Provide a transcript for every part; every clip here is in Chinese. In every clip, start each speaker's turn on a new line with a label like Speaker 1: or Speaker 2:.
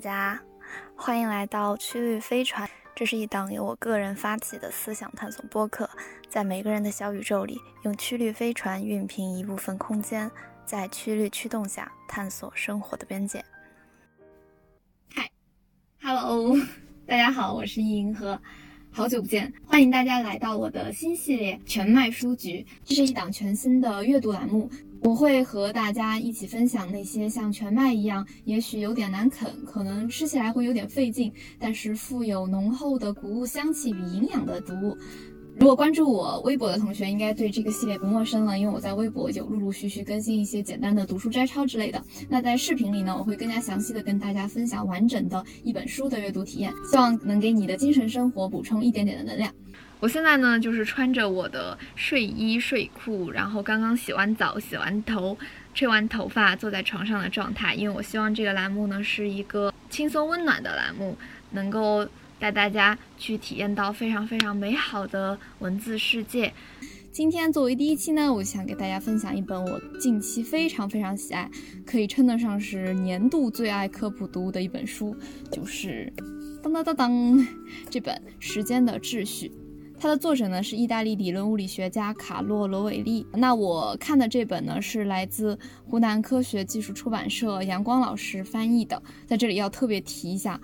Speaker 1: 大家，欢迎来到曲率飞船。这是一档由我个人发起的思想探索播客，在每个人的小宇宙里，用曲率飞船熨平一部分空间，在曲率驱动下探索生活的边界。
Speaker 2: 嗨，Hello，大家好，我是银河，好久不见，欢迎大家来到我的新系列全麦书局。这是一档全新的阅读栏目。我会和大家一起分享那些像全麦一样，也许有点难啃，可能吃起来会有点费劲，但是富有浓厚的谷物香气与营养的读物。如果关注我微博的同学，应该对这个系列不陌生了，因为我在微博有陆陆续续更新一些简单的读书摘抄之类的。那在视频里呢，我会更加详细的跟大家分享完整的一本书的阅读体验，希望能给你的精神生活补充一点点的能量。我现在呢，就是穿着我的睡衣睡裤，然后刚刚洗完澡、洗完头、吹完头发，坐在床上的状态。因为我希望这个栏目呢是一个轻松温暖的栏目，能够带大家去体验到非常非常美好的文字世界。今天作为第一期呢，我想给大家分享一本我近期非常非常喜爱，可以称得上是年度最爱科普读物的一本书，就是当当当当这本《时间的秩序》。它的作者呢是意大利理论物理学家卡洛罗韦利。那我看的这本呢是来自湖南科学技术出版社阳光老师翻译的，在这里要特别提一下，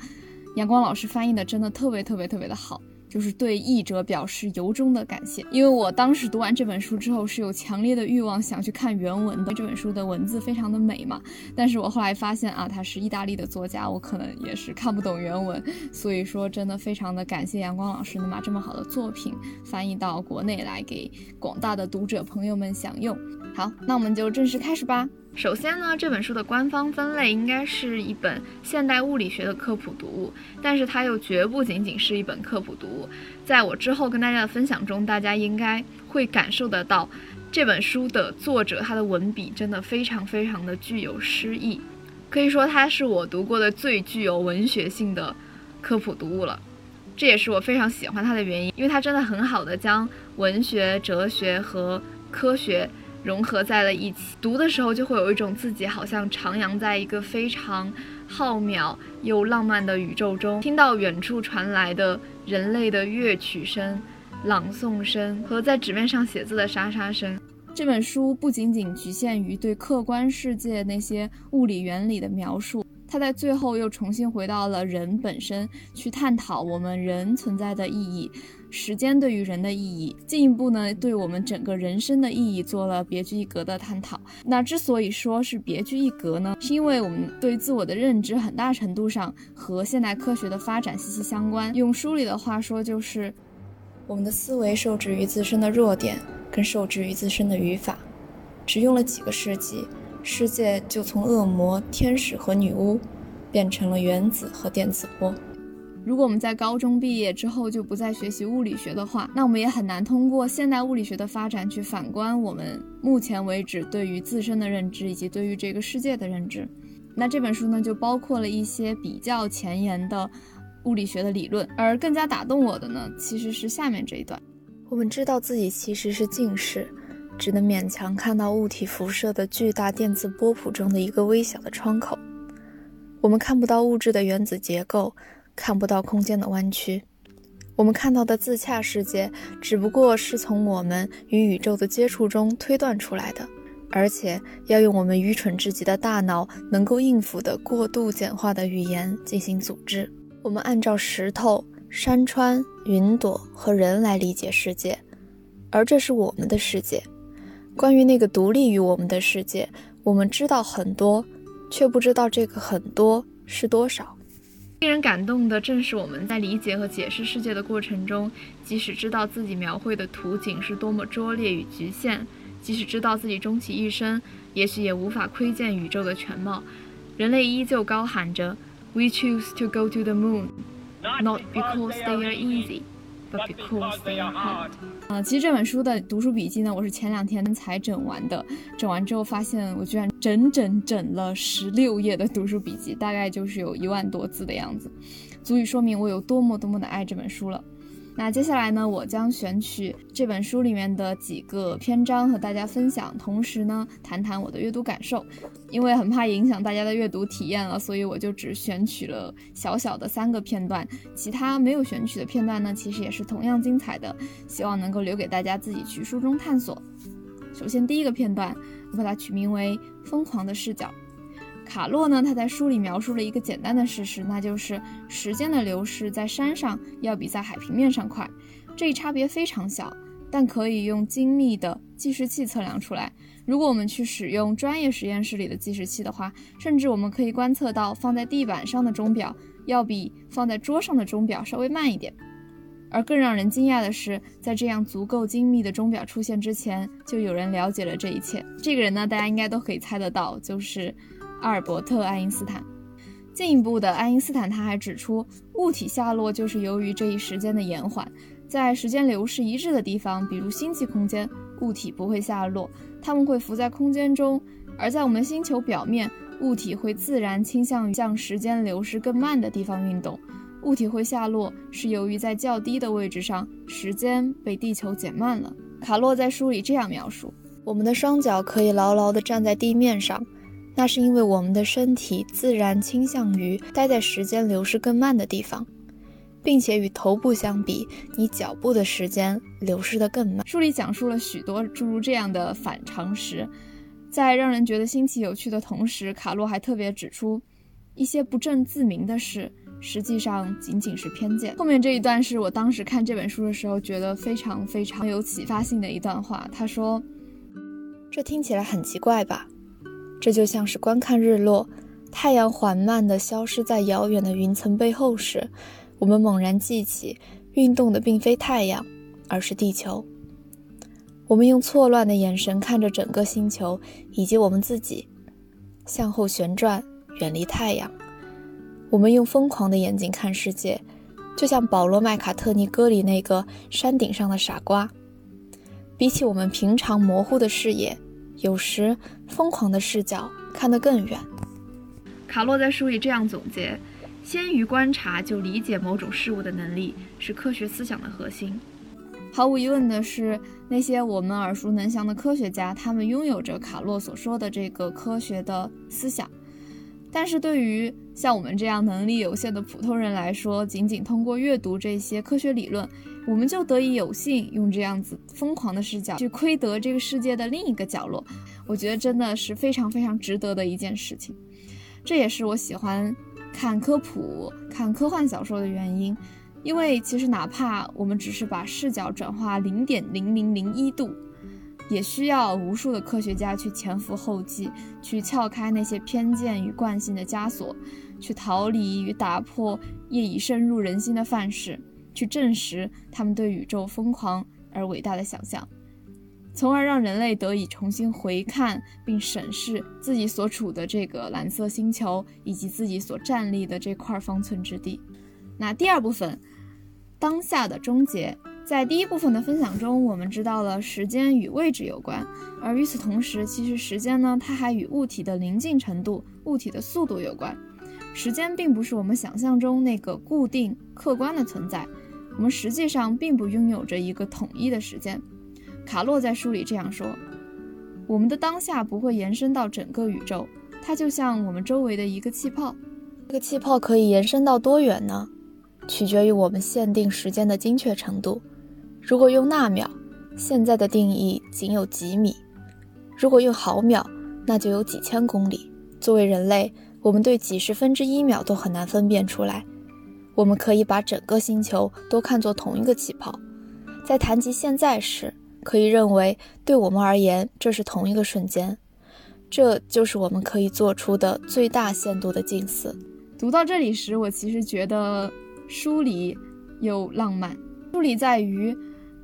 Speaker 2: 阳光老师翻译的真的特别特别特别的好。就是对译者表示由衷的感谢，因为我当时读完这本书之后是有强烈的欲望想去看原文的。这本书的文字非常的美嘛，但是我后来发现啊，他是意大利的作家，我可能也是看不懂原文，所以说真的非常的感谢阳光老师能把这么好的作品翻译到国内来给广大的读者朋友们享用。好，那我们就正式开始吧。首先呢，这本书的官方分类应该是一本现代物理学的科普读物，但是它又绝不仅仅是一本科普读物。在我之后跟大家的分享中，大家应该会感受得到，这本书的作者他的文笔真的非常非常的具有诗意，可以说它是我读过的最具有文学性的科普读物了。这也是我非常喜欢它的原因，因为它真的很好的将文学、哲学和科学。融合在了一起，读的时候就会有一种自己好像徜徉在一个非常浩渺又浪漫的宇宙中，听到远处传来的人类的乐曲声、朗诵声和在纸面上写字的沙沙声。这本书不仅仅局限于对客观世界那些物理原理的描述，它在最后又重新回到了人本身，去探讨我们人存在的意义。时间对于人的意义，进一步呢，对我们整个人生的意义做了别具一格的探讨。那之所以说是别具一格呢，是因为我们对自我的认知很大程度上和现代科学的发展息息相关。用书里的话说，就是我们的思维受制于自身的弱点，更受制于自身的语法。只用了几个世纪，世界就从恶魔、天使和女巫，变成了原子和电磁波。如果我们在高中毕业之后就不再学习物理学的话，那我们也很难通过现代物理学的发展去反观我们目前为止对于自身的认知以及对于这个世界的认知。那这本书呢，就包括了一些比较前沿的物理学的理论，而更加打动我的呢，其实是下面这一段。
Speaker 1: 我们知道自己其实是近视，只能勉强看到物体辐射的巨大电磁波谱中的一个微小的窗口。我们看不到物质的原子结构。看不到空间的弯曲，我们看到的自洽世界只不过是从我们与宇宙的接触中推断出来的，而且要用我们愚蠢至极的大脑能够应付的过度简化的语言进行组织。我们按照石头、山川、云朵和人来理解世界，而这是我们的世界。关于那个独立于我们的世界，我们知道很多，却不知道这个很多是多少。
Speaker 2: 令人感动的正是我们在理解和解释世界的过程中，即使知道自己描绘的图景是多么拙劣与局限，即使知道自己终其一生也许也无法窥见宇宙的全貌，人类依旧高喊着 “We choose to go to the moon, not because they are easy.” Because they are hard。啊，其实这本书的读书笔记呢，我是前两天才整完的。整完之后发现，我居然整整整了十六页的读书笔记，大概就是有一万多字的样子，足以说明我有多么多么的爱这本书了。
Speaker 1: 那接下来呢，我将选取这本书里面的几个篇章和大家分享，同时呢，谈谈我的阅读感受。因为很怕影响大家的阅读体验了，所以我就只选取了小小的三个片段，其他没有选取的片段呢，其实也是同样精彩的，希望能够留给大家自己去书中探索。首先，第一个片段，我把它取名为《疯狂的视角》。卡洛呢，他在书里描述了一个简单的事实，那就是时间的流逝在山上要比在海平面上快。这一差别非常小，但可以用精密的计时器测量出来。如果我们去使用专业实验室里的计时器的话，甚至我们可以观测到放在地板上的钟表要比放在桌上的钟表稍微慢一点。而更让人惊讶的是，在这样足够精密的钟表出现之前，就有人了解了这一切。这个人呢，大家应该都可以猜得到，就是。阿尔伯特·爱因斯坦。进一步的，爱因斯坦他还指出，物体下落就是由于这一时间的延缓。在时间流逝一致的地方，比如星际空间，物体不会下落，它们会浮在空间中；而在我们星球表面，物体会自然倾向于向时间流逝更慢的地方运动。物体会下落，是由于在较低的位置上，时间被地球减慢了。卡洛在书里这样描述：我们的双脚可以牢牢地站在地面上。那是因为我们的身体自然倾向于待在时间流逝更慢的地方，并且与头部相比，你脚步的时间流失得更慢。书里讲述了许多诸如这样的反常识，在让人觉得新奇有趣的同时，卡洛还特别指出，一些不证自明的事实际上仅仅是偏见。后面这一段是我当时看这本书的时候觉得非常非常有启发性的一段话。他说：“这听起来很奇怪吧？”这就像是观看日落，太阳缓慢地消失在遥远的云层背后时，我们猛然记起，运动的并非太阳，而是地球。我们用错乱的眼神看着整个星球以及我们自己，向后旋转，远离太阳。我们用疯狂的眼睛看世界，就像保罗·麦卡特尼歌里那个山顶上的傻瓜。比起我们平常模糊的视野。有时，疯狂的视角看得更远。卡洛在书里这样总结：先于观察就理解某种事物的能力，是科学思想的核心。毫无疑问的是，那些我们耳熟能详的科学家，他们拥有着卡洛所说的这个科学的思想。但是对于像我们这样能力有限的普通人来说，仅仅通过阅读这些科学理论，我们就得以有幸用这样子疯狂的视角去窥得这个世界的另一个角落。我觉得真的是非常非常值得的一件事情。这也是我喜欢看科普、看科幻小说的原因，因为其实哪怕我们只是把视角转化零点零零零一度。也需要无数的科学家去前赴后继，去撬开那些偏见与惯性的枷锁，去逃离与打破业已深入人心的范式，去证实他们对宇宙疯狂而伟大的想象，从而让人类得以重新回看并审视自己所处的这个蓝色星球以及自己所站立的这块方寸之地。那第二部分，当下的终结。在第一部分的分享中，我们知道了时间与位置有关，而与此同时，其实时间呢，它还与物体的临近程度、物体的速度有关。时间并不是我们想象中那个固定客观的存在，我们实际上并不拥有着一个统一的时间。卡洛在书里这样说：“我们的当下不会延伸到整个宇宙，它就像我们周围的一个气泡。这个气泡可以延伸到多远呢？取决于我们限定时间的精确程度。”如果用纳秒，现在的定义仅有几米；如果用毫秒，那就有几千公里。作为人类，我们对几十分之一秒都很难分辨出来。我们可以把整个星球都看作同一个气泡。在谈及现在时，可以认为对我们而言这是同一个瞬间。这就是我们可以做出的最大限度的近似。读到这里时，我其实觉得书里有浪漫，书里在于。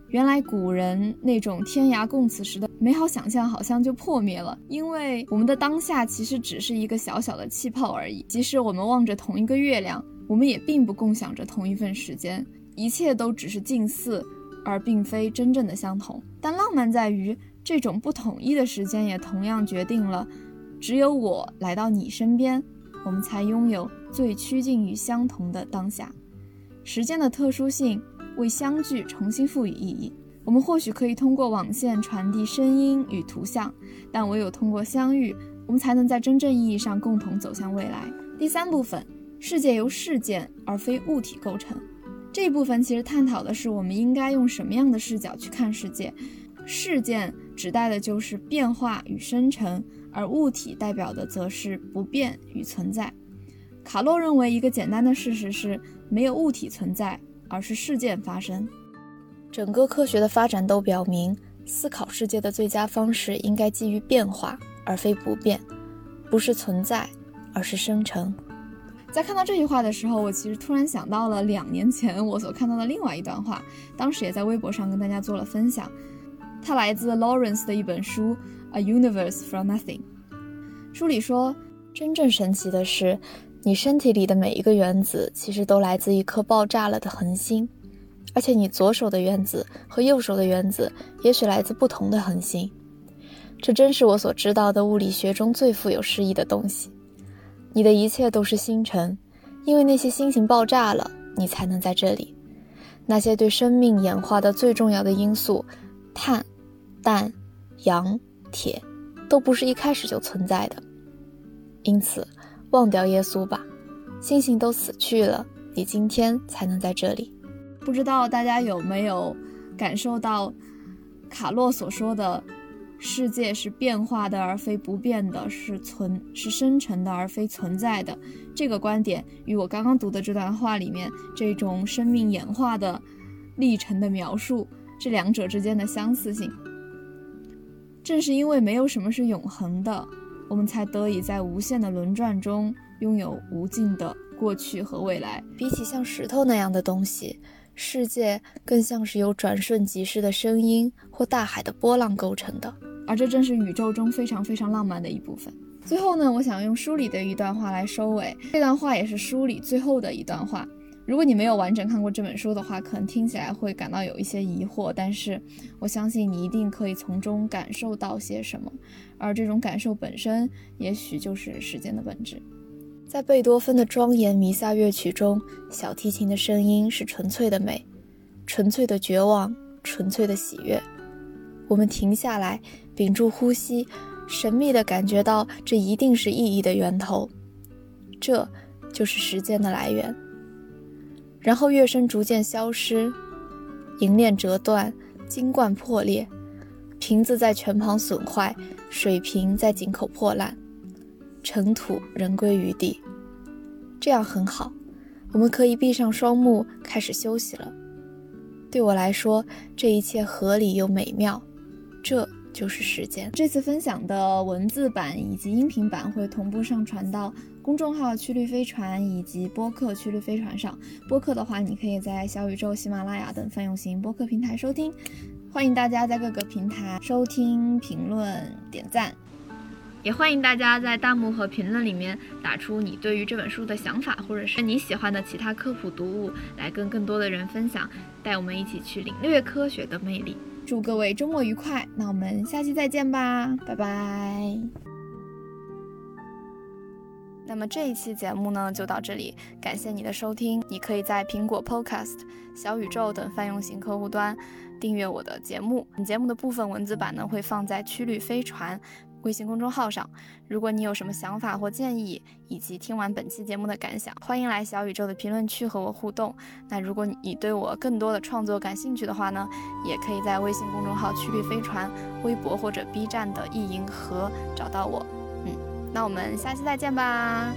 Speaker 1: 原来古人那种天涯共此时的美好想象，好像就破灭了，因为我们的当下其实只是一个小小的气泡而已。即使我们望着同一个月亮，我们也并不共享着同一份时间，一切都只是近似，而并非真正的相同。但浪漫在于，这种不统一的时间也同样决定了，只有我来到你身边，我们才拥有最趋近于相同的当下。时间的特殊性。
Speaker 2: 为相聚重新赋予意义。我们或许可以通过网线传递声音与图像，但唯有通过相遇，我们才能在真正意义上共同走向未来。第三部分，世界由事件而非物体构成。这一部分其实探讨的是我们应该用什么样的视角去看世界。事件指代的就是变化与生成，而物体代表的则是不变与存在。卡洛认为，一个简单的事实是没有物体存在，而是事件发生。
Speaker 1: 整个科学的发展都表明，思考世界的最佳方式应该基于变化，而非不变；不是存在，而是生成。
Speaker 2: 在看到这句话的时候，我其实突然想到了两年前我所看到的另外一段话，当时也在微博上跟大家做了分享。它来自 Lawrence 的一本书《A Universe from Nothing》。书里说，
Speaker 1: 真正神奇的是，你身体里的每一个原子其实都来自一颗爆炸了的恒星，而且你左手的原子和右手的原子也许来自不同的恒星。这真是我所知道的物理学中最富有诗意的东西。你的一切都是星辰，因为那些星星爆炸了，你才能在这里。那些对生命演化的最重要的因素——碳、氮、氧、铁，都不是一开始就存在的。因此，忘掉耶稣吧，星星都死去了，你今天才能在这里。
Speaker 2: 不知道大家有没有感受到卡洛所说的？世界是变化的，而非不变的；是存是生成的，而非存在的。这个观点与我刚刚读的这段话里面这种生命演化的历程的描述，这两者之间的相似性。正是因为没有什么是永恒的，我们才得以在无限的轮转中拥有无尽的过去和未来。
Speaker 1: 比起像石头那样的东西。世界更像是由转瞬即逝的声音或大海的波浪构成的，
Speaker 2: 而这正是宇宙中非常非常浪漫的一部分。最后呢，我想用书里的一段话来收尾。这段话也是书里最后的一段话。如果你没有完整看过这本书的话，可能听起来会感到有一些疑惑，但是我相信你一定可以从中感受到些什么，而这种感受本身，也许就是时间的本质。
Speaker 1: 在贝多芬的庄严弥撒乐曲中，小提琴的声音是纯粹的美，纯粹的绝望，纯粹的喜悦。我们停下来，屏住呼吸，神秘地感觉到这一定是意义的源头，这就是时间的来源。然后乐声逐渐消失，银链折断，金冠破裂，瓶子在泉旁损坏，水瓶在井口破烂。尘土仍归于地，这样很好。我们可以闭上双目，开始休息了。对我来说，这一切合理又美妙。这就是时间。
Speaker 2: 这次分享的文字版以及音频版会同步上传到公众号“曲率飞船”以及播客“曲率飞船”上。播客的话，你可以在小宇宙、喜马拉雅等泛用型播客平台收听。欢迎大家在各个平台收听、评论、点赞。也欢迎大家在弹幕和评论里面打出你对于这本书的想法，或者是你喜欢的其他科普读物，来跟更多的人分享，带我们一起去领略科学的魅力。祝各位周末愉快，那我们下期再见吧，拜拜。那么这一期节目呢就到这里，感谢你的收听。你可以在苹果 Podcast、小宇宙等泛用型客户端订阅我的节目。本节目的部分文字版呢会放在曲率飞船。微信公众号上，如果你有什么想法或建议，以及听完本期节目的感想，欢迎来小宇宙的评论区和我互动。那如果你对我更多的创作感兴趣的话呢，也可以在微信公众号“曲率飞船”、微博或者 B 站的“意银河”找到我。嗯，那我们下期再见吧。